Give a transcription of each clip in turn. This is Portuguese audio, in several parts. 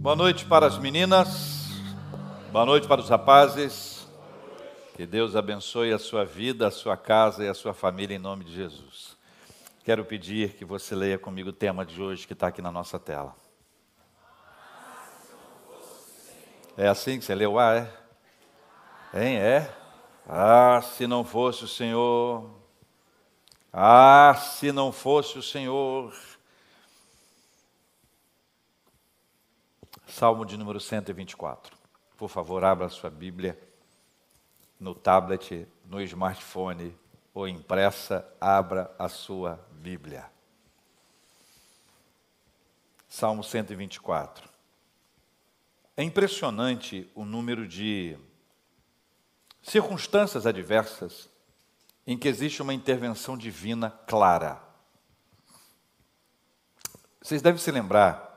Boa noite para as meninas, boa noite para os rapazes. Que Deus abençoe a sua vida, a sua casa e a sua família em nome de Jesus. Quero pedir que você leia comigo o tema de hoje que está aqui na nossa tela. É assim que você leu? Ah, é? Hein? É? Ah, se não fosse o Senhor. Ah, se não fosse o Senhor. Salmo de número 124. Por favor, abra sua Bíblia no tablet, no smartphone ou impressa, abra a sua Bíblia. Salmo 124. É impressionante o número de circunstâncias adversas em que existe uma intervenção divina clara. Vocês devem se lembrar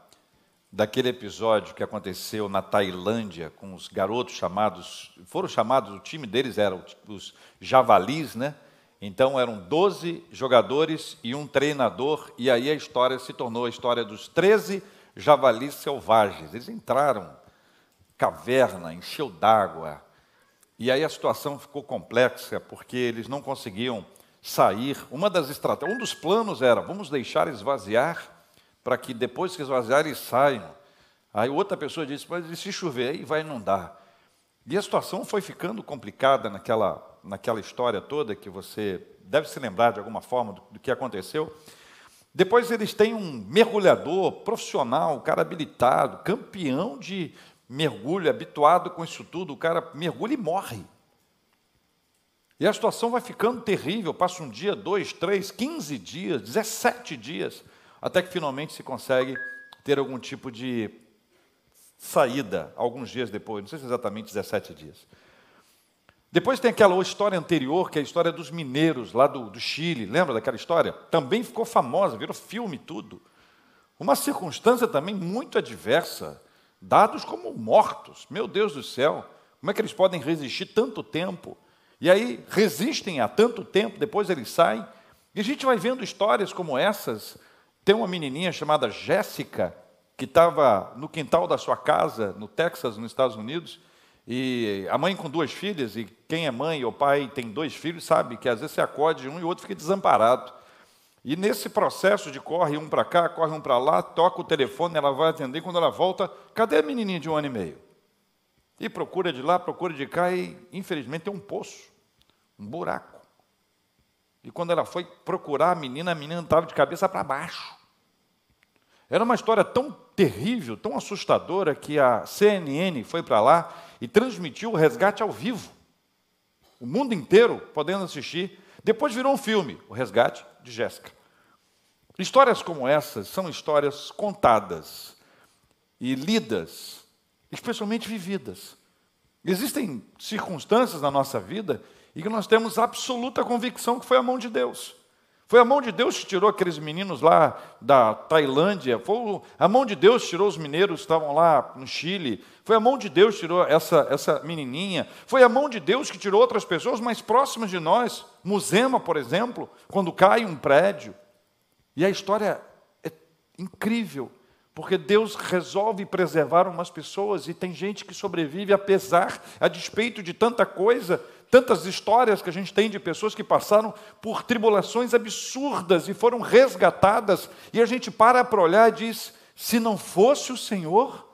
daquele episódio que aconteceu na Tailândia com os garotos chamados, foram chamados, o time deles era os javalis, né? Então eram 12 jogadores e um treinador, e aí a história se tornou a história dos 13 javalis selvagens. Eles entraram caverna, encheu d'água. E aí a situação ficou complexa, porque eles não conseguiam sair. Uma das estratégias, um dos planos era, vamos deixar esvaziar para que depois que esvaziar eles saiam. Aí outra pessoa disse, mas e se chover aí vai inundar. E a situação foi ficando complicada naquela, naquela história toda que você deve se lembrar de alguma forma do, do que aconteceu. Depois eles têm um mergulhador profissional, um cara habilitado, campeão de mergulho, habituado com isso tudo, o cara mergulha e morre. E a situação vai ficando terrível, passa um dia, dois, três, quinze dias, dezessete dias até que finalmente se consegue ter algum tipo de saída, alguns dias depois, não sei se exatamente 17 dias. Depois tem aquela história anterior, que é a história dos mineiros lá do, do Chile, lembra daquela história? Também ficou famosa, virou filme tudo. Uma circunstância também muito adversa, dados como mortos, meu Deus do céu, como é que eles podem resistir tanto tempo? E aí resistem há tanto tempo, depois eles saem. E a gente vai vendo histórias como essas tem uma menininha chamada Jéssica, que estava no quintal da sua casa, no Texas, nos Estados Unidos, e a mãe com duas filhas, e quem é mãe ou pai tem dois filhos, sabe que às vezes você acode um e o outro fica desamparado. E nesse processo de corre um para cá, corre um para lá, toca o telefone, ela vai atender, quando ela volta, cadê a menininha de um ano e meio? E procura de lá, procura de cá, e infelizmente tem um poço, um buraco. E quando ela foi procurar a menina, a menina estava de cabeça para baixo. Era uma história tão terrível, tão assustadora, que a CNN foi para lá e transmitiu o resgate ao vivo. O mundo inteiro podendo assistir. Depois virou um filme, O Resgate de Jéssica. Histórias como essas são histórias contadas e lidas, especialmente vividas. Existem circunstâncias na nossa vida e que nós temos absoluta convicção que foi a mão de Deus. Foi a mão de Deus que tirou aqueles meninos lá da Tailândia, foi a mão de Deus que tirou os mineiros que estavam lá no Chile, foi a mão de Deus que tirou essa, essa menininha, foi a mão de Deus que tirou outras pessoas mais próximas de nós, Musema, por exemplo, quando cai um prédio. E a história é incrível, porque Deus resolve preservar umas pessoas e tem gente que sobrevive apesar, a despeito de tanta coisa, tantas histórias que a gente tem de pessoas que passaram por tribulações absurdas e foram resgatadas, e a gente para para olhar e diz: se não fosse o Senhor,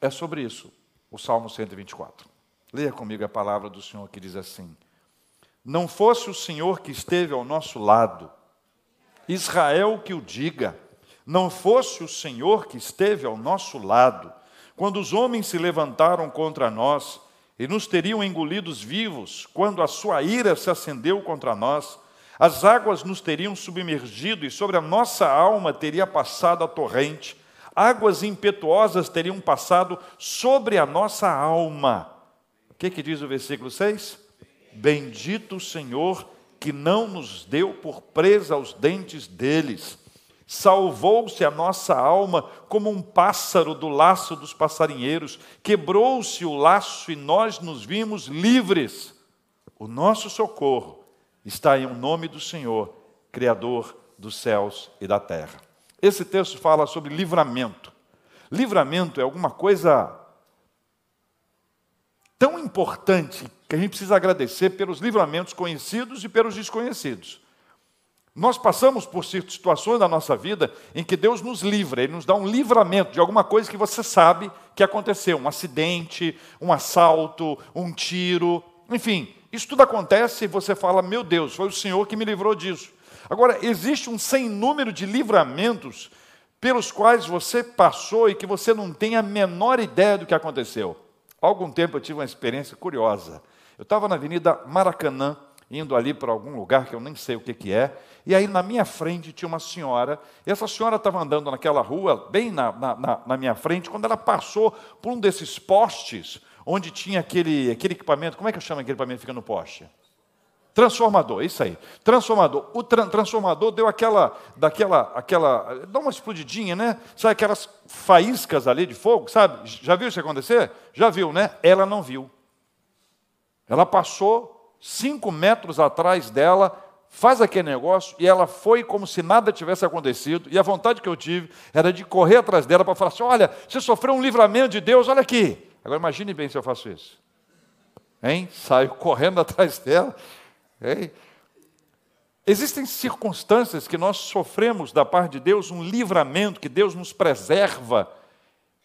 é sobre isso o Salmo 124. Leia comigo a palavra do Senhor que diz assim: Não fosse o Senhor que esteve ao nosso lado, Israel que o diga, não fosse o Senhor que esteve ao nosso lado, quando os homens se levantaram contra nós, e nos teriam engolidos vivos quando a sua ira se acendeu contra nós. As águas nos teriam submergido e sobre a nossa alma teria passado a torrente. Águas impetuosas teriam passado sobre a nossa alma. O que, que diz o versículo 6? Bendito o Senhor que não nos deu por presa aos dentes deles Salvou-se a nossa alma como um pássaro do laço dos passarinheiros. Quebrou-se o laço e nós nos vimos livres. O nosso socorro está em o nome do Senhor, Criador dos céus e da terra. Esse texto fala sobre livramento. livramento é alguma coisa tão importante que a gente precisa agradecer pelos livramentos conhecidos e pelos desconhecidos. Nós passamos por situações da nossa vida em que Deus nos livra, Ele nos dá um livramento de alguma coisa que você sabe que aconteceu, um acidente, um assalto, um tiro, enfim, isso tudo acontece e você fala: Meu Deus, foi o Senhor que me livrou disso. Agora, existe um sem número de livramentos pelos quais você passou e que você não tem a menor ideia do que aconteceu. Há algum tempo eu tive uma experiência curiosa. Eu estava na Avenida Maracanã, indo ali para algum lugar que eu nem sei o que, que é, e aí na minha frente tinha uma senhora, e essa senhora estava andando naquela rua, bem na, na, na minha frente, quando ela passou por um desses postes, onde tinha aquele, aquele equipamento, como é que chama aquele equipamento que fica no poste? Transformador, isso aí. Transformador. O tra transformador deu aquela, daquela, aquela, dá uma explodidinha, né? Sabe aquelas faíscas ali de fogo, sabe? Já viu isso acontecer? Já viu, né? Ela não viu. Ela passou cinco metros atrás dela, faz aquele negócio e ela foi como se nada tivesse acontecido. E a vontade que eu tive era de correr atrás dela para falar assim: olha, você sofreu um livramento de Deus, olha aqui. Agora imagine bem se eu faço isso. Hein? Saio correndo atrás dela. Hein? Existem circunstâncias que nós sofremos da parte de Deus um livramento, que Deus nos preserva,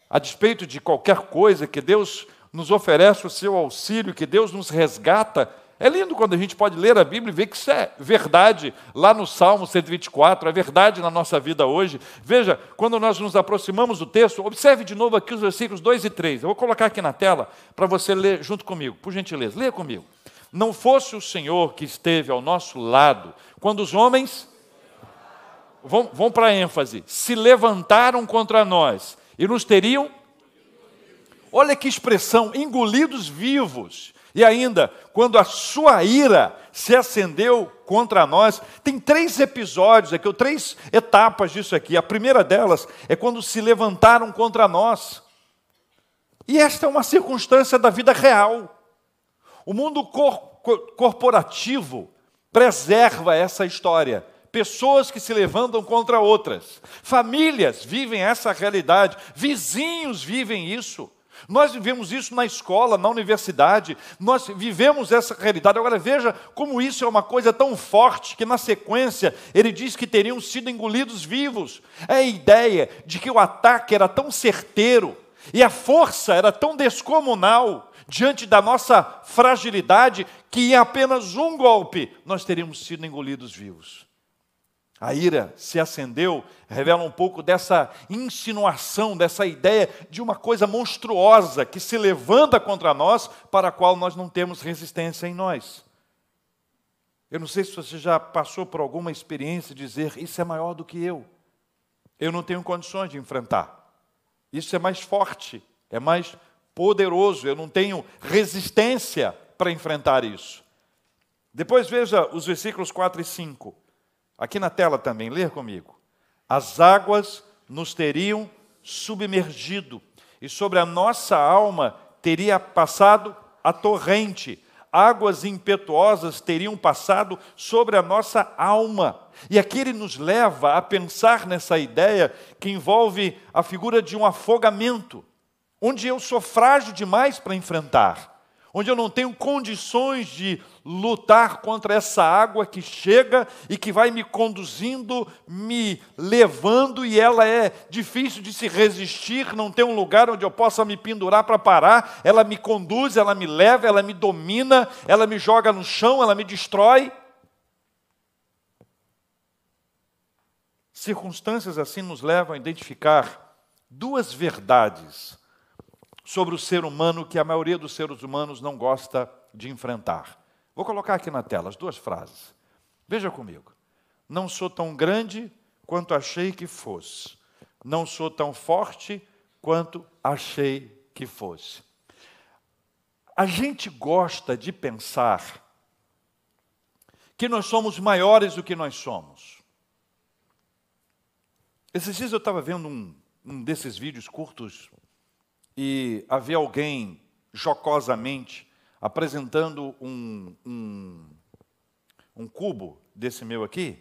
a despeito de qualquer coisa, que Deus nos oferece o seu auxílio, que Deus nos resgata é lindo quando a gente pode ler a Bíblia e ver que isso é verdade lá no Salmo 124, é verdade na nossa vida hoje. Veja, quando nós nos aproximamos do texto, observe de novo aqui os versículos 2 e 3. Eu vou colocar aqui na tela para você ler junto comigo, por gentileza. Leia comigo. Não fosse o Senhor que esteve ao nosso lado, quando os homens. Vão, vão para a ênfase. Se levantaram contra nós e nos teriam. Olha que expressão, engolidos vivos. E ainda, quando a sua ira se acendeu contra nós, tem três episódios aqui, ou três etapas disso aqui. A primeira delas é quando se levantaram contra nós. E esta é uma circunstância da vida real. O mundo cor corporativo preserva essa história. Pessoas que se levantam contra outras. Famílias vivem essa realidade. Vizinhos vivem isso. Nós vivemos isso na escola, na universidade, nós vivemos essa realidade. Agora veja como isso é uma coisa tão forte que na sequência ele diz que teriam sido engolidos vivos. É a ideia de que o ataque era tão certeiro e a força era tão descomunal diante da nossa fragilidade que em apenas um golpe nós teríamos sido engolidos vivos. A ira se acendeu, revela um pouco dessa insinuação, dessa ideia de uma coisa monstruosa que se levanta contra nós, para a qual nós não temos resistência em nós. Eu não sei se você já passou por alguma experiência de dizer: Isso é maior do que eu, eu não tenho condições de enfrentar. Isso é mais forte, é mais poderoso, eu não tenho resistência para enfrentar isso. Depois veja os versículos 4 e 5. Aqui na tela também, ler comigo. As águas nos teriam submergido, e sobre a nossa alma teria passado a torrente, águas impetuosas teriam passado sobre a nossa alma. E aqui ele nos leva a pensar nessa ideia que envolve a figura de um afogamento, onde eu sou frágil demais para enfrentar onde eu não tenho condições de lutar contra essa água que chega e que vai me conduzindo, me levando, e ela é difícil de se resistir, não tem um lugar onde eu possa me pendurar para parar, ela me conduz, ela me leva, ela me domina, ela me joga no chão, ela me destrói. Circunstâncias assim nos levam a identificar duas verdades sobre o ser humano que a maioria dos seres humanos não gosta de enfrentar. Vou colocar aqui na tela as duas frases. Veja comigo. Não sou tão grande quanto achei que fosse. Não sou tão forte quanto achei que fosse. A gente gosta de pensar que nós somos maiores do que nós somos. Esses dias eu estava vendo um, um desses vídeos curtos e havia alguém jocosamente apresentando um, um, um cubo desse meu aqui,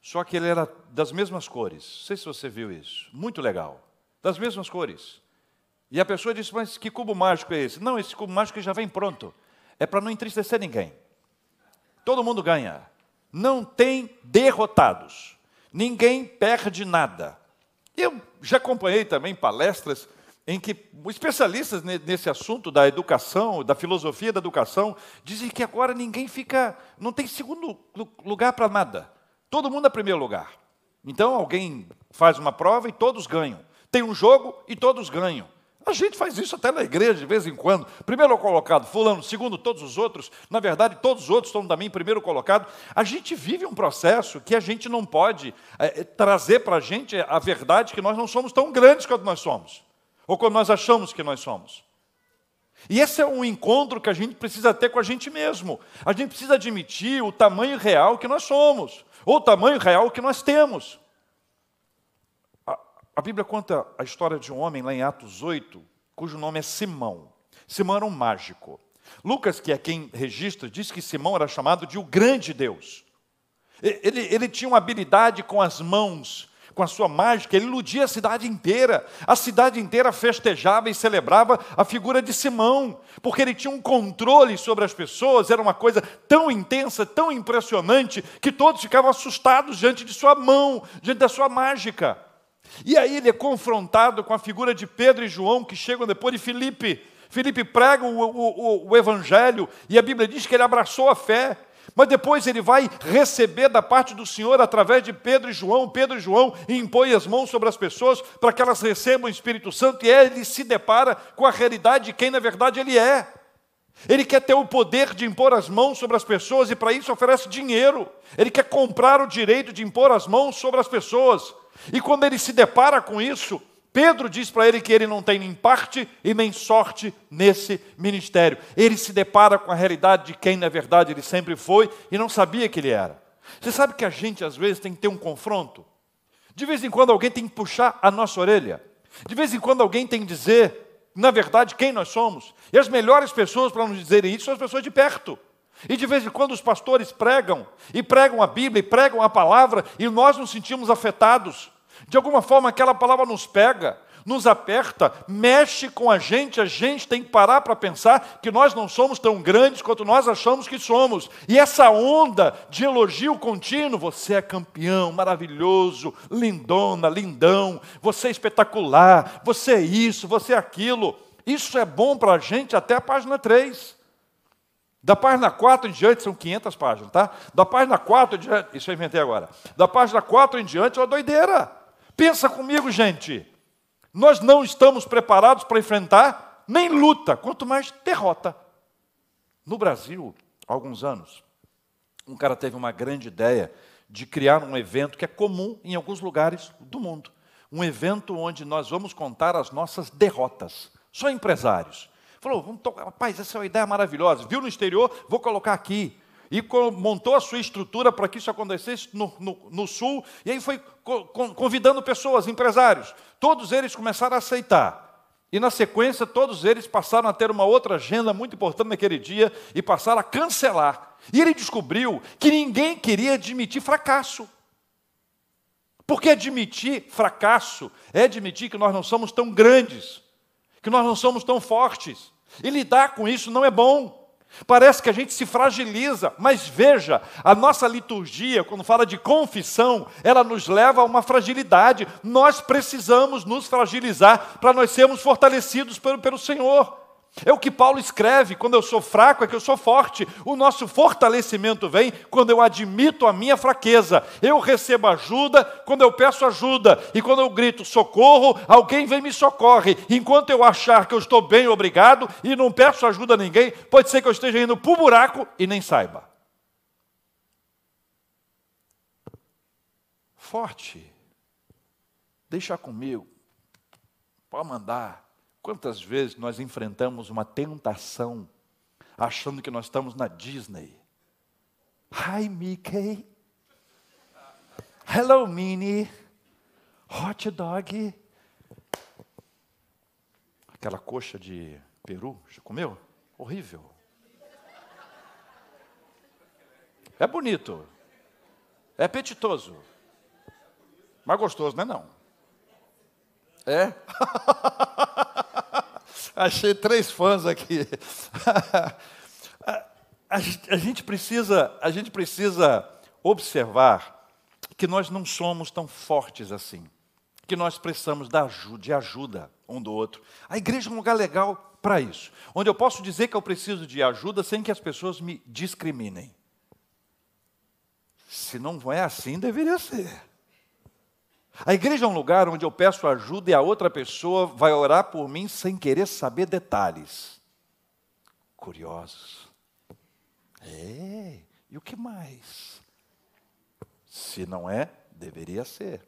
só que ele era das mesmas cores. Não sei se você viu isso. Muito legal. das mesmas cores. E a pessoa disse: Mas que cubo mágico é esse? Não, esse cubo mágico já vem pronto. É para não entristecer ninguém. Todo mundo ganha. Não tem derrotados. Ninguém perde nada. Eu já acompanhei também palestras em que especialistas nesse assunto da educação, da filosofia da educação, dizem que agora ninguém fica, não tem segundo lugar para nada. Todo mundo é primeiro lugar. Então alguém faz uma prova e todos ganham. Tem um jogo e todos ganham. A gente faz isso até na igreja de vez em quando. Primeiro colocado, fulano, segundo todos os outros. Na verdade, todos os outros estão também primeiro colocado. A gente vive um processo que a gente não pode é, trazer para a gente a verdade que nós não somos tão grandes quanto nós somos. Ou quando nós achamos que nós somos. E esse é um encontro que a gente precisa ter com a gente mesmo. A gente precisa admitir o tamanho real que nós somos, ou o tamanho real que nós temos. A, a Bíblia conta a história de um homem lá em Atos 8, cujo nome é Simão. Simão era um mágico. Lucas, que é quem registra, diz que Simão era chamado de o grande Deus. Ele, ele tinha uma habilidade com as mãos com a sua mágica, ele iludia a cidade inteira. A cidade inteira festejava e celebrava a figura de Simão, porque ele tinha um controle sobre as pessoas, era uma coisa tão intensa, tão impressionante, que todos ficavam assustados diante de sua mão, diante da sua mágica. E aí ele é confrontado com a figura de Pedro e João, que chegam depois de Filipe. Filipe prega o, o, o, o Evangelho, e a Bíblia diz que ele abraçou a fé. Mas depois ele vai receber da parte do Senhor através de Pedro e João. Pedro e João impõem as mãos sobre as pessoas para que elas recebam o Espírito Santo e ele se depara com a realidade de quem na verdade ele é. Ele quer ter o poder de impor as mãos sobre as pessoas e para isso oferece dinheiro. Ele quer comprar o direito de impor as mãos sobre as pessoas. E quando ele se depara com isso, Pedro diz para ele que ele não tem nem parte e nem sorte nesse ministério. Ele se depara com a realidade de quem, na verdade, ele sempre foi e não sabia que ele era. Você sabe que a gente, às vezes, tem que ter um confronto? De vez em quando, alguém tem que puxar a nossa orelha. De vez em quando, alguém tem que dizer, na verdade, quem nós somos. E as melhores pessoas para nos dizerem isso são as pessoas de perto. E de vez em quando os pastores pregam, e pregam a Bíblia, e pregam a palavra, e nós nos sentimos afetados. De alguma forma, aquela palavra nos pega, nos aperta, mexe com a gente, a gente tem que parar para pensar que nós não somos tão grandes quanto nós achamos que somos. E essa onda de elogio contínuo, você é campeão, maravilhoso, lindona, lindão, você é espetacular, você é isso, você é aquilo. Isso é bom para a gente até a página 3. Da página 4 em diante, são 500 páginas, tá? Da página 4 em diante, isso eu inventei agora. Da página 4 em diante é uma doideira. Pensa comigo, gente. Nós não estamos preparados para enfrentar nem luta, quanto mais derrota. No Brasil, há alguns anos, um cara teve uma grande ideia de criar um evento que é comum em alguns lugares do mundo. Um evento onde nós vamos contar as nossas derrotas. Só empresários. Falou, vamos tocar, rapaz, essa é uma ideia maravilhosa. Viu no exterior? Vou colocar aqui e montou a sua estrutura para que isso acontecesse no, no, no, Sul, e aí foi convidando pessoas, empresários. Todos eles começaram a aceitar. E na sequência, todos eles passaram a ter uma outra agenda muito importante naquele dia e passaram a cancelar. E ele descobriu que ninguém queria admitir fracasso. Porque admitir fracasso é admitir que nós não somos tão grandes, que nós não somos tão fortes. E lidar com isso não é bom. Parece que a gente se fragiliza, mas veja, a nossa liturgia, quando fala de confissão, ela nos leva a uma fragilidade. Nós precisamos nos fragilizar para nós sermos fortalecidos pelo, pelo Senhor. É o que Paulo escreve: quando eu sou fraco, é que eu sou forte. O nosso fortalecimento vem quando eu admito a minha fraqueza. Eu recebo ajuda quando eu peço ajuda. E quando eu grito socorro, alguém vem me socorre. Enquanto eu achar que eu estou bem, obrigado, e não peço ajuda a ninguém, pode ser que eu esteja indo para o buraco e nem saiba. Forte. Deixa comigo. Pode mandar. Quantas vezes nós enfrentamos uma tentação achando que nós estamos na Disney? Hi, Mickey. Hello, Minnie. Hot dog. Aquela coxa de peru, já comeu? Horrível. É bonito. É apetitoso. Mas gostoso, não é não? É? Achei três fãs aqui. a, gente precisa, a gente precisa observar que nós não somos tão fortes assim, que nós precisamos da ajuda, de ajuda um do outro. A igreja é um lugar legal para isso, onde eu posso dizer que eu preciso de ajuda sem que as pessoas me discriminem. Se não é assim, deveria ser. A igreja é um lugar onde eu peço ajuda e a outra pessoa vai orar por mim sem querer saber detalhes. Curiosos. É, e o que mais? Se não é, deveria ser.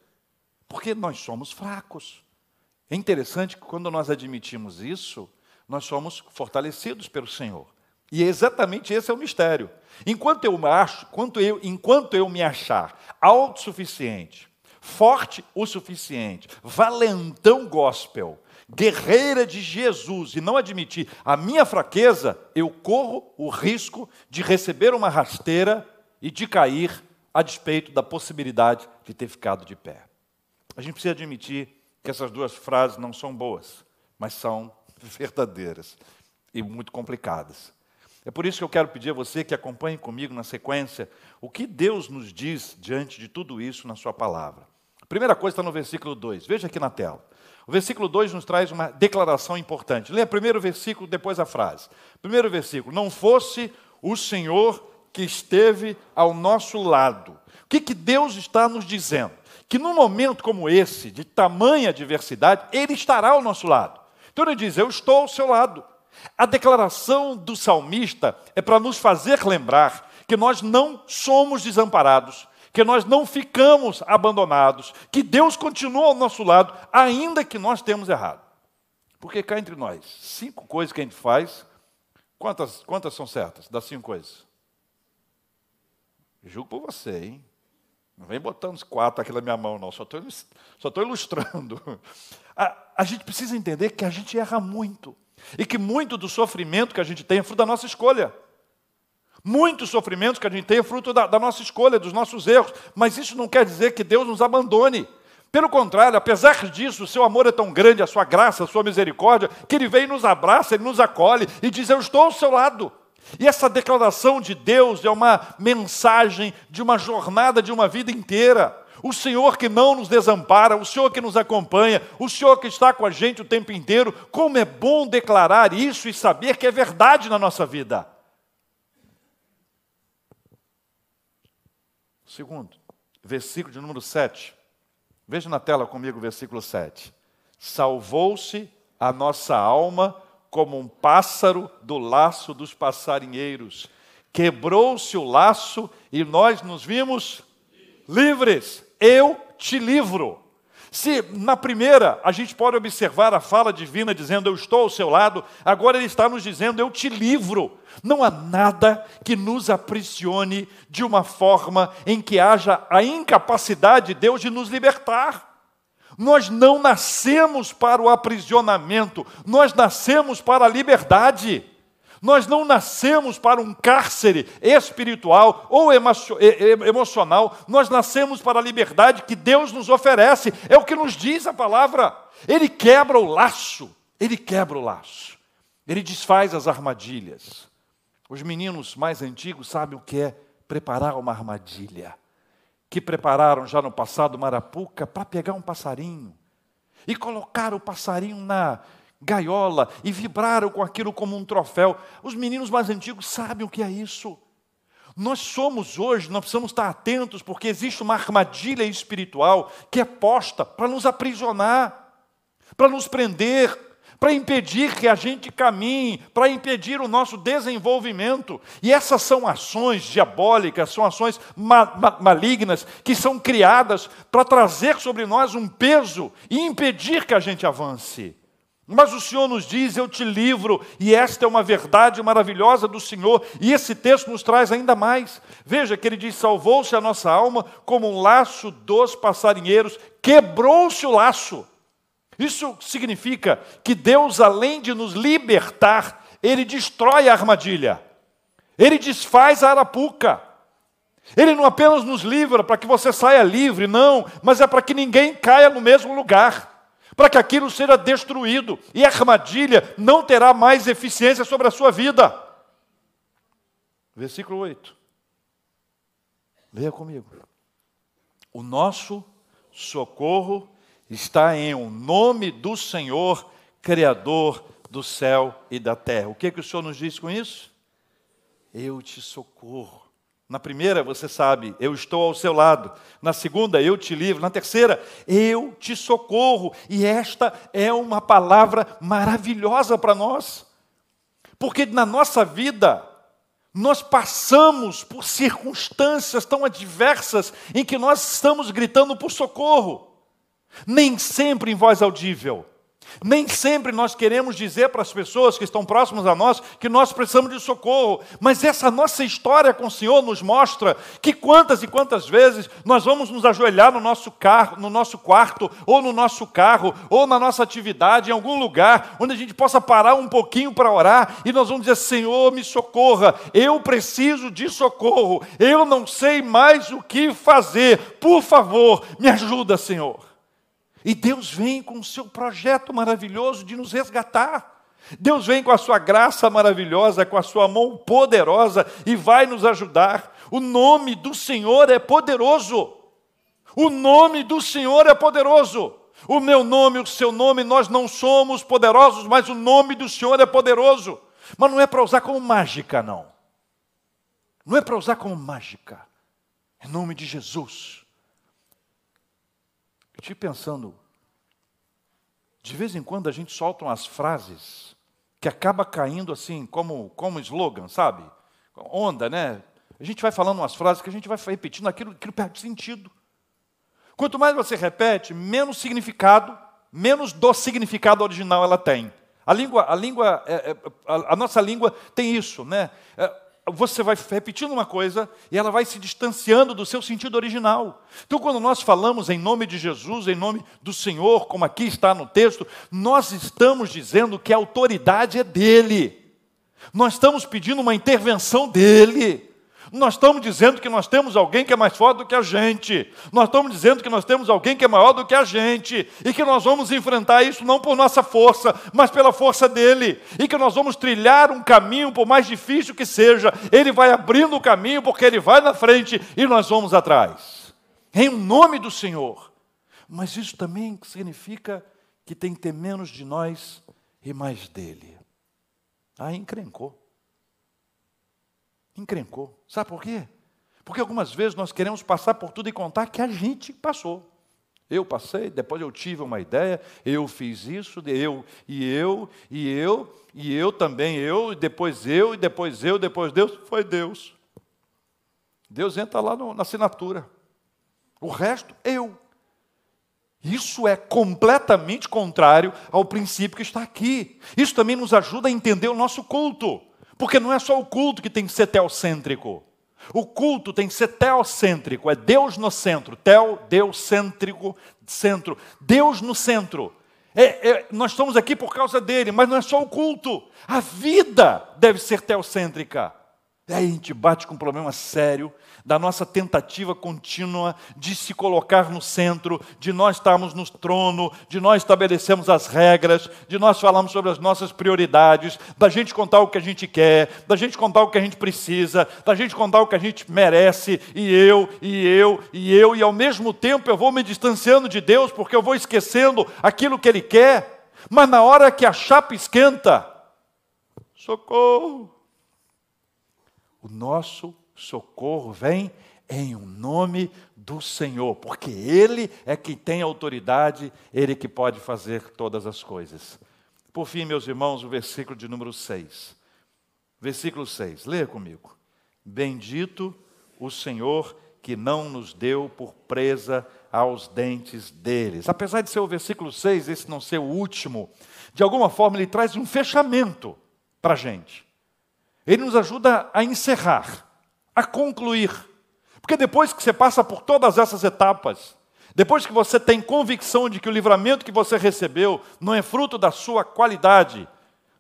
Porque nós somos fracos. É interessante que quando nós admitimos isso, nós somos fortalecidos pelo Senhor. E é exatamente esse é o mistério. Enquanto eu acho, enquanto eu, enquanto eu me achar autossuficiente, forte o suficiente, valentão gospel, guerreira de Jesus e não admitir a minha fraqueza, eu corro o risco de receber uma rasteira e de cair a despeito da possibilidade de ter ficado de pé. A gente precisa admitir que essas duas frases não são boas, mas são verdadeiras e muito complicadas. É por isso que eu quero pedir a você que acompanhe comigo na sequência o que Deus nos diz diante de tudo isso na Sua palavra. Primeira coisa está no versículo 2, veja aqui na tela. O versículo 2 nos traz uma declaração importante. Leia primeiro o versículo, depois a frase. Primeiro versículo: Não fosse o Senhor que esteve ao nosso lado. O que, que Deus está nos dizendo? Que num momento como esse, de tamanha diversidade, Ele estará ao nosso lado. Então ele diz: Eu estou ao seu lado. A declaração do salmista é para nos fazer lembrar que nós não somos desamparados, que nós não ficamos abandonados, que Deus continua ao nosso lado, ainda que nós temos errado. Porque cá entre nós, cinco coisas que a gente faz, quantas, quantas são certas das cinco coisas? Julgo por você, hein? Não vem botando os quatro aqui na minha mão, não. Só estou só ilustrando. A, a gente precisa entender que a gente erra muito. E que muito do sofrimento que a gente tem é fruto da nossa escolha. Muitos sofrimentos que a gente tem é fruto da, da nossa escolha, dos nossos erros. Mas isso não quer dizer que Deus nos abandone. Pelo contrário, apesar disso, o seu amor é tão grande, a sua graça, a sua misericórdia, que ele vem e nos abraça, ele nos acolhe e diz: Eu estou ao seu lado. E essa declaração de Deus é uma mensagem de uma jornada de uma vida inteira. O Senhor que não nos desampara, o Senhor que nos acompanha, o Senhor que está com a gente o tempo inteiro. Como é bom declarar isso e saber que é verdade na nossa vida. Segundo, versículo de número 7. Veja na tela comigo o versículo 7. Salvou-se a nossa alma como um pássaro do laço dos passarinheiros. Quebrou-se o laço e nós nos vimos livres. Eu te livro. Se na primeira a gente pode observar a fala divina dizendo eu estou ao seu lado, agora ele está nos dizendo eu te livro. Não há nada que nos aprisione de uma forma em que haja a incapacidade de Deus de nos libertar. Nós não nascemos para o aprisionamento, nós nascemos para a liberdade. Nós não nascemos para um cárcere espiritual ou emocional, nós nascemos para a liberdade que Deus nos oferece, é o que nos diz a palavra. Ele quebra o laço, ele quebra o laço, ele desfaz as armadilhas. Os meninos mais antigos sabem o que é preparar uma armadilha. Que prepararam já no passado Marapuca para pegar um passarinho. E colocar o passarinho na gaiola e vibraram com aquilo como um troféu. Os meninos mais antigos sabem o que é isso. Nós somos hoje, nós precisamos estar atentos, porque existe uma armadilha espiritual que é posta para nos aprisionar, para nos prender, para impedir que a gente caminhe, para impedir o nosso desenvolvimento. E essas são ações diabólicas, são ações ma ma malignas que são criadas para trazer sobre nós um peso e impedir que a gente avance. Mas o Senhor nos diz: Eu te livro, e esta é uma verdade maravilhosa do Senhor, e esse texto nos traz ainda mais. Veja que ele diz: Salvou-se a nossa alma como um laço dos passarinheiros, quebrou-se o laço. Isso significa que Deus, além de nos libertar, Ele destrói a armadilha, Ele desfaz a arapuca. Ele não apenas nos livra para que você saia livre, não, mas é para que ninguém caia no mesmo lugar. Para que aquilo seja destruído e a armadilha não terá mais eficiência sobre a sua vida. Versículo 8. Leia comigo. O nosso socorro está em o nome do Senhor, Criador do céu e da terra. O que, que o Senhor nos diz com isso? Eu te socorro. Na primeira, você sabe, eu estou ao seu lado. Na segunda, eu te livro. Na terceira, eu te socorro. E esta é uma palavra maravilhosa para nós. Porque na nossa vida, nós passamos por circunstâncias tão adversas em que nós estamos gritando por socorro. Nem sempre em voz audível nem sempre nós queremos dizer para as pessoas que estão próximas a nós que nós precisamos de socorro, mas essa nossa história com o Senhor nos mostra que quantas e quantas vezes nós vamos nos ajoelhar no nosso carro, no nosso quarto, ou no nosso carro, ou na nossa atividade, em algum lugar onde a gente possa parar um pouquinho para orar e nós vamos dizer: Senhor, me socorra, eu preciso de socorro, eu não sei mais o que fazer, por favor, me ajuda, Senhor. E Deus vem com o seu projeto maravilhoso de nos resgatar. Deus vem com a sua graça maravilhosa, com a sua mão poderosa e vai nos ajudar. O nome do Senhor é poderoso. O nome do Senhor é poderoso. O meu nome, o seu nome, nós não somos poderosos, mas o nome do Senhor é poderoso. Mas não é para usar como mágica, não. Não é para usar como mágica. É nome de Jesus. Estive pensando, de vez em quando a gente solta umas frases que acaba caindo assim, como, como slogan, sabe? Onda, né? A gente vai falando umas frases que a gente vai repetindo aquilo, aquilo perde sentido. Quanto mais você repete, menos significado, menos do significado original ela tem. A língua, a língua, é, é, a, a nossa língua tem isso, né? Você vai repetindo uma coisa e ela vai se distanciando do seu sentido original. Então, quando nós falamos em nome de Jesus, em nome do Senhor, como aqui está no texto, nós estamos dizendo que a autoridade é dele. Nós estamos pedindo uma intervenção dele. Nós estamos dizendo que nós temos alguém que é mais forte do que a gente. Nós estamos dizendo que nós temos alguém que é maior do que a gente. E que nós vamos enfrentar isso não por nossa força, mas pela força dele. E que nós vamos trilhar um caminho, por mais difícil que seja. Ele vai abrindo o caminho, porque ele vai na frente e nós vamos atrás. Em nome do Senhor. Mas isso também significa que tem que ter menos de nós e mais dele. Ah, encrencou encrencou. Sabe por quê? Porque algumas vezes nós queremos passar por tudo e contar que a gente passou. Eu passei, depois eu tive uma ideia, eu fiz isso, eu e eu e eu e eu também eu, e depois eu e depois eu, depois Deus, foi Deus. Deus entra lá no, na assinatura. O resto, eu. Isso é completamente contrário ao princípio que está aqui. Isso também nos ajuda a entender o nosso culto. Porque não é só o culto que tem que ser teocêntrico. O culto tem que ser teocêntrico, é Deus no centro. Teo, Deus cêntrico, centro. Deus no centro. É, é, nós estamos aqui por causa dele, mas não é só o culto. A vida deve ser teocêntrica. E aí a gente bate com um problema sério da nossa tentativa contínua de se colocar no centro, de nós estarmos no trono, de nós estabelecermos as regras, de nós falarmos sobre as nossas prioridades, da gente contar o que a gente quer, da gente contar o que a gente precisa, da gente contar o que a gente merece, e eu, e eu, e eu, e ao mesmo tempo eu vou me distanciando de Deus porque eu vou esquecendo aquilo que Ele quer, mas na hora que a chapa esquenta, socorro! O nosso socorro vem em um nome do Senhor, porque Ele é quem tem autoridade, Ele que pode fazer todas as coisas. Por fim, meus irmãos, o versículo de número 6. Versículo 6, leia comigo. Bendito o Senhor que não nos deu por presa aos dentes deles. Apesar de ser o versículo 6, esse não ser o último, de alguma forma ele traz um fechamento para a gente. Ele nos ajuda a encerrar, a concluir. Porque depois que você passa por todas essas etapas, depois que você tem convicção de que o livramento que você recebeu não é fruto da sua qualidade,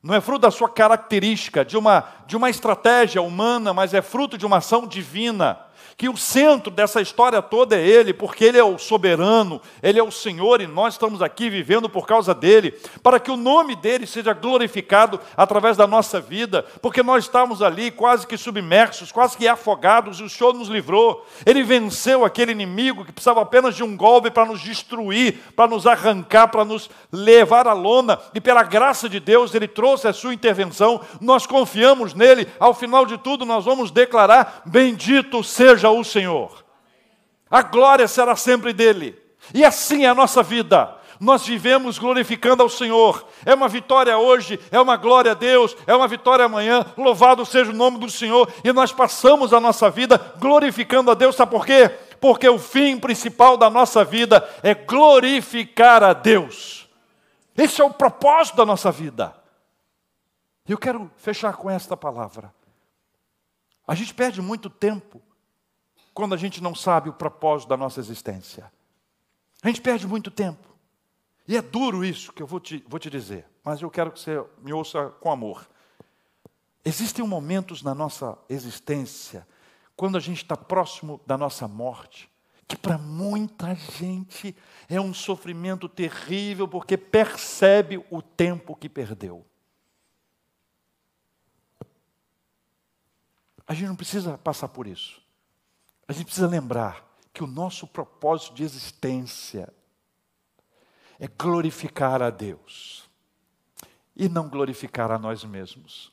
não é fruto da sua característica, de uma, de uma estratégia humana, mas é fruto de uma ação divina. Que o centro dessa história toda é Ele, porque Ele é o soberano, Ele é o Senhor e nós estamos aqui vivendo por causa dele, para que o nome dele seja glorificado através da nossa vida, porque nós estamos ali quase que submersos, quase que afogados e o Senhor nos livrou. Ele venceu aquele inimigo que precisava apenas de um golpe para nos destruir, para nos arrancar, para nos levar à lona, e pela graça de Deus Ele trouxe a sua intervenção. Nós confiamos nele, ao final de tudo nós vamos declarar: Bendito seja seja o Senhor. A glória será sempre dele. E assim é a nossa vida. Nós vivemos glorificando ao Senhor. É uma vitória hoje, é uma glória a Deus, é uma vitória amanhã. Louvado seja o nome do Senhor. E nós passamos a nossa vida glorificando a Deus. Sabe por quê? Porque o fim principal da nossa vida é glorificar a Deus. Esse é o propósito da nossa vida. E eu quero fechar com esta palavra. A gente perde muito tempo quando a gente não sabe o propósito da nossa existência. A gente perde muito tempo. E é duro isso que eu vou te, vou te dizer, mas eu quero que você me ouça com amor. Existem momentos na nossa existência, quando a gente está próximo da nossa morte, que para muita gente é um sofrimento terrível, porque percebe o tempo que perdeu. A gente não precisa passar por isso. A gente precisa lembrar que o nosso propósito de existência é glorificar a Deus e não glorificar a nós mesmos.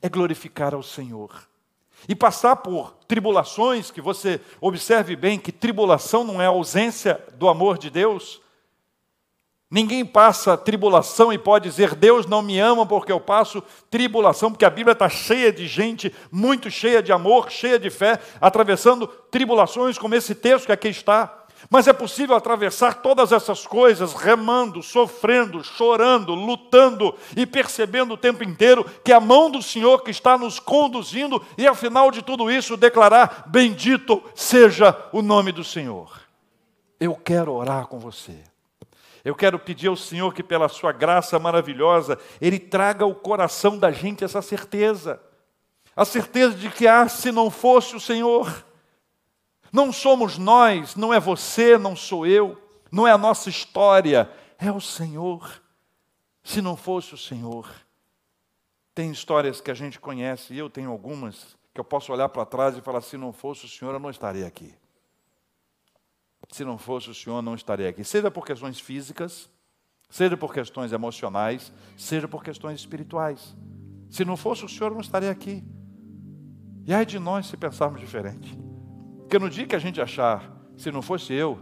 É glorificar ao Senhor. E passar por tribulações, que você observe bem que tribulação não é ausência do amor de Deus, Ninguém passa tribulação e pode dizer, Deus não me ama porque eu passo tribulação, porque a Bíblia está cheia de gente, muito cheia de amor, cheia de fé, atravessando tribulações como esse texto que aqui está. Mas é possível atravessar todas essas coisas remando, sofrendo, chorando, lutando e percebendo o tempo inteiro que a mão do Senhor que está nos conduzindo e, ao final de tudo isso, declarar: Bendito seja o nome do Senhor. Eu quero orar com você. Eu quero pedir ao Senhor que, pela Sua graça maravilhosa, Ele traga ao coração da gente essa certeza. A certeza de que, ah, se não fosse o Senhor, não somos nós, não é você, não sou eu, não é a nossa história, é o Senhor. Se não fosse o Senhor, tem histórias que a gente conhece, e eu tenho algumas, que eu posso olhar para trás e falar: se não fosse o Senhor, eu não estaria aqui. Se não fosse o Senhor, não estaria aqui. Seja por questões físicas, seja por questões emocionais, seja por questões espirituais. Se não fosse o Senhor, não estaria aqui. E ai de nós se pensarmos diferente. Porque no dia que a gente achar, se não fosse eu,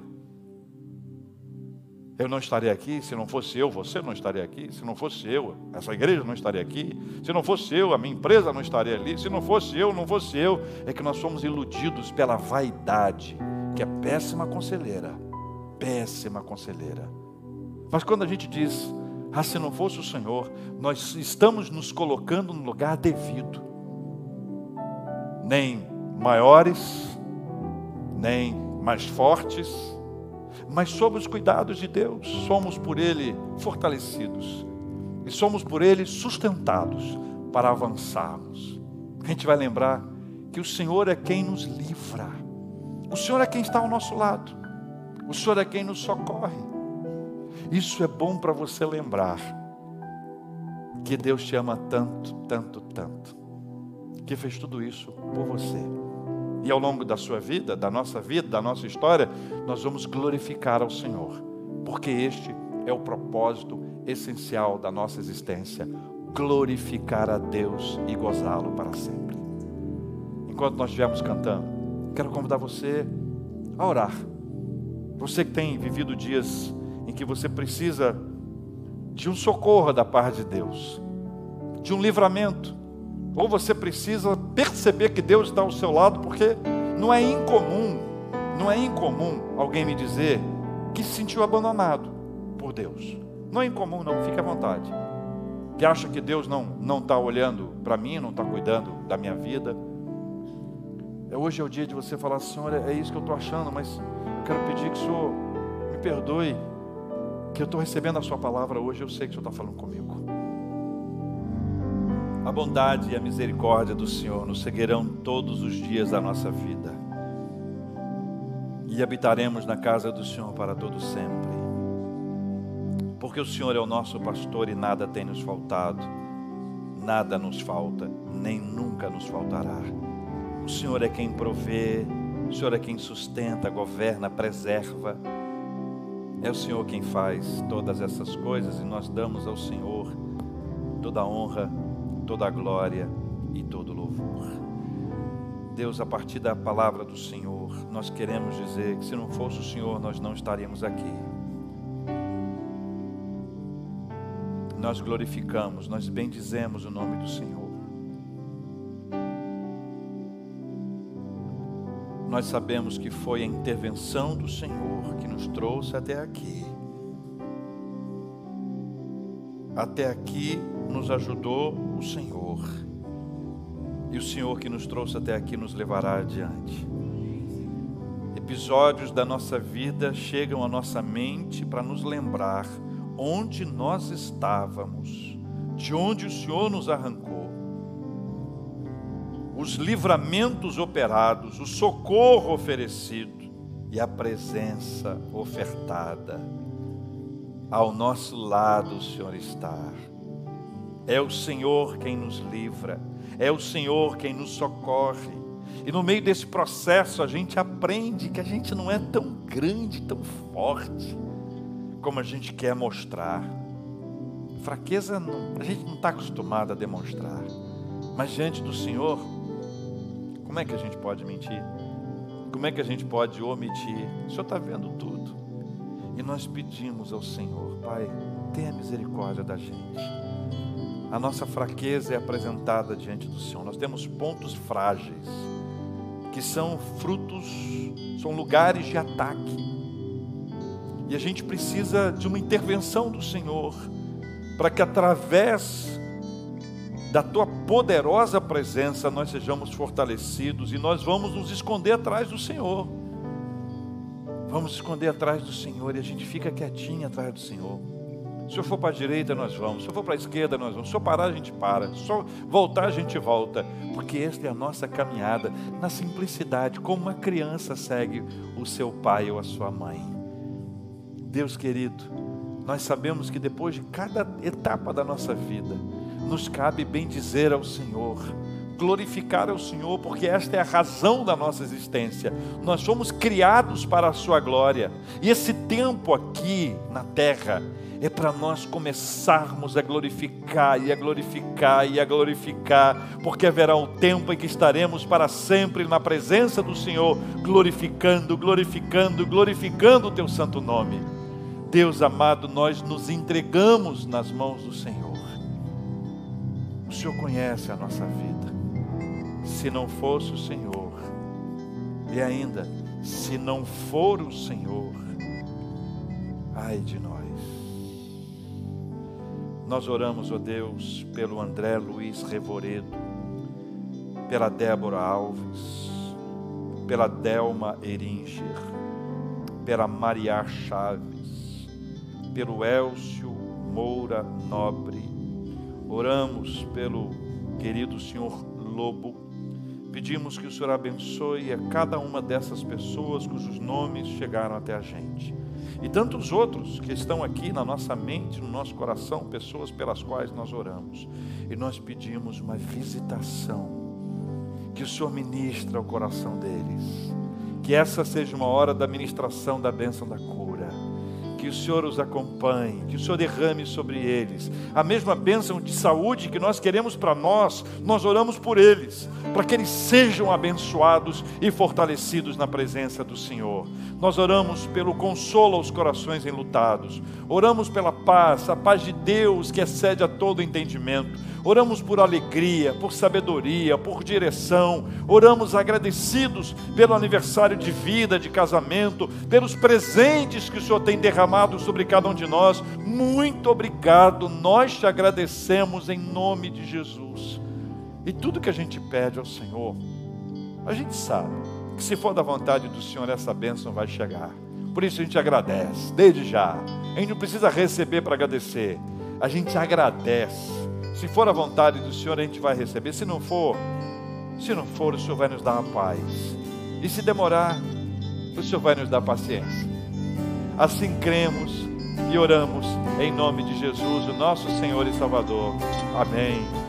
eu não estaria aqui, se não fosse eu, você não estaria aqui, se não fosse eu, essa igreja não estaria aqui, se não fosse eu, a minha empresa não estaria ali, se não fosse eu, não fosse eu, é que nós somos iludidos pela vaidade que é péssima conselheira. Péssima conselheira. Mas quando a gente diz, ah, se não fosse o Senhor, nós estamos nos colocando no lugar devido. Nem maiores, nem mais fortes, mas sob os cuidados de Deus, somos por Ele fortalecidos e somos por Ele sustentados para avançarmos. A gente vai lembrar que o Senhor é quem nos livra. O Senhor é quem está ao nosso lado. O Senhor é quem nos socorre. Isso é bom para você lembrar que Deus te ama tanto, tanto, tanto, que fez tudo isso por você. E ao longo da sua vida, da nossa vida, da nossa história, nós vamos glorificar ao Senhor, porque este é o propósito essencial da nossa existência glorificar a Deus e gozá-lo para sempre. Enquanto nós estivermos cantando, Quero convidar você a orar. Você que tem vivido dias em que você precisa de um socorro da parte de Deus, de um livramento, ou você precisa perceber que Deus está ao seu lado, porque não é incomum, não é incomum alguém me dizer que se sentiu abandonado por Deus. Não é incomum, não, fique à vontade. Que acha que Deus não não está olhando para mim, não está cuidando da minha vida hoje é o dia de você falar, Senhor, é isso que eu estou achando, mas eu quero pedir que o Senhor me perdoe, que eu estou recebendo a Sua palavra hoje, eu sei que o Senhor está falando comigo. A bondade e a misericórdia do Senhor nos seguirão todos os dias da nossa vida e habitaremos na casa do Senhor para todo sempre. Porque o Senhor é o nosso pastor e nada tem nos faltado, nada nos falta, nem nunca nos faltará. O Senhor é quem provê, o Senhor é quem sustenta, governa, preserva. É o Senhor quem faz todas essas coisas e nós damos ao Senhor toda a honra, toda a glória e todo o louvor. Deus, a partir da palavra do Senhor, nós queremos dizer que se não fosse o Senhor, nós não estaríamos aqui. Nós glorificamos, nós bendizemos o nome do Senhor. Nós sabemos que foi a intervenção do Senhor que nos trouxe até aqui. Até aqui nos ajudou o Senhor. E o Senhor que nos trouxe até aqui nos levará adiante. Episódios da nossa vida chegam à nossa mente para nos lembrar onde nós estávamos, de onde o Senhor nos arrancou, os livramentos operados, o socorro oferecido e a presença ofertada. Ao nosso lado o Senhor está. É o Senhor quem nos livra é o Senhor quem nos socorre. E no meio desse processo a gente aprende que a gente não é tão grande, tão forte como a gente quer mostrar. Fraqueza a gente não está acostumado a demonstrar. Mas diante do Senhor, como é que a gente pode mentir? Como é que a gente pode omitir? O Senhor está vendo tudo. E nós pedimos ao Senhor, Pai, tenha misericórdia da gente a nossa fraqueza é apresentada diante do Senhor. Nós temos pontos frágeis, que são frutos, são lugares de ataque. E a gente precisa de uma intervenção do Senhor, para que através da tua poderosa presença nós sejamos fortalecidos e nós vamos nos esconder atrás do Senhor. Vamos esconder atrás do Senhor e a gente fica quietinho atrás do Senhor. Se eu for para a direita, nós vamos. Se eu for para a esquerda, nós vamos. Se eu parar, a gente para. Se eu voltar, a gente volta. Porque esta é a nossa caminhada na simplicidade, como uma criança segue o seu pai ou a sua mãe. Deus querido, nós sabemos que depois de cada etapa da nossa vida, nos cabe bem dizer ao Senhor, glorificar ao Senhor, porque esta é a razão da nossa existência. Nós somos criados para a Sua glória, e esse tempo aqui na terra é para nós começarmos a glorificar e a glorificar e a glorificar, porque haverá um tempo em que estaremos para sempre na presença do Senhor, glorificando, glorificando, glorificando o teu santo nome. Deus amado, nós nos entregamos nas mãos do Senhor. O Senhor conhece a nossa vida. Se não fosse o Senhor, e ainda, se não for o Senhor, ai de nós. Nós oramos, ó oh Deus, pelo André Luiz Revoredo, pela Débora Alves, pela Delma Eringer, pela Maria Chaves, pelo Elcio Moura Nobre. Oramos pelo querido senhor Lobo. Pedimos que o Senhor abençoe a cada uma dessas pessoas cujos nomes chegaram até a gente e tantos outros que estão aqui na nossa mente, no nosso coração, pessoas pelas quais nós oramos. E nós pedimos uma visitação, que o Senhor ministra ao coração deles, que essa seja uma hora da ministração da bênção da cura que o Senhor os acompanhe, que o Senhor derrame sobre eles. A mesma bênção de saúde que nós queremos para nós, nós oramos por eles, para que eles sejam abençoados e fortalecidos na presença do Senhor. Nós oramos pelo consolo aos corações enlutados, oramos pela paz, a paz de Deus que excede a todo entendimento oramos por alegria, por sabedoria, por direção, oramos agradecidos pelo aniversário de vida, de casamento, pelos presentes que o Senhor tem derramado sobre cada um de nós. Muito obrigado, nós te agradecemos em nome de Jesus. E tudo que a gente pede ao Senhor, a gente sabe que se for da vontade do Senhor, essa bênção vai chegar. Por isso a gente agradece, desde já. A gente não precisa receber para agradecer, a gente agradece se for a vontade do Senhor, a gente vai receber. Se não for, se não for, o Senhor vai nos dar a paz. E se demorar, o Senhor vai nos dar paciência. Assim cremos e oramos em nome de Jesus, o nosso Senhor e Salvador. Amém.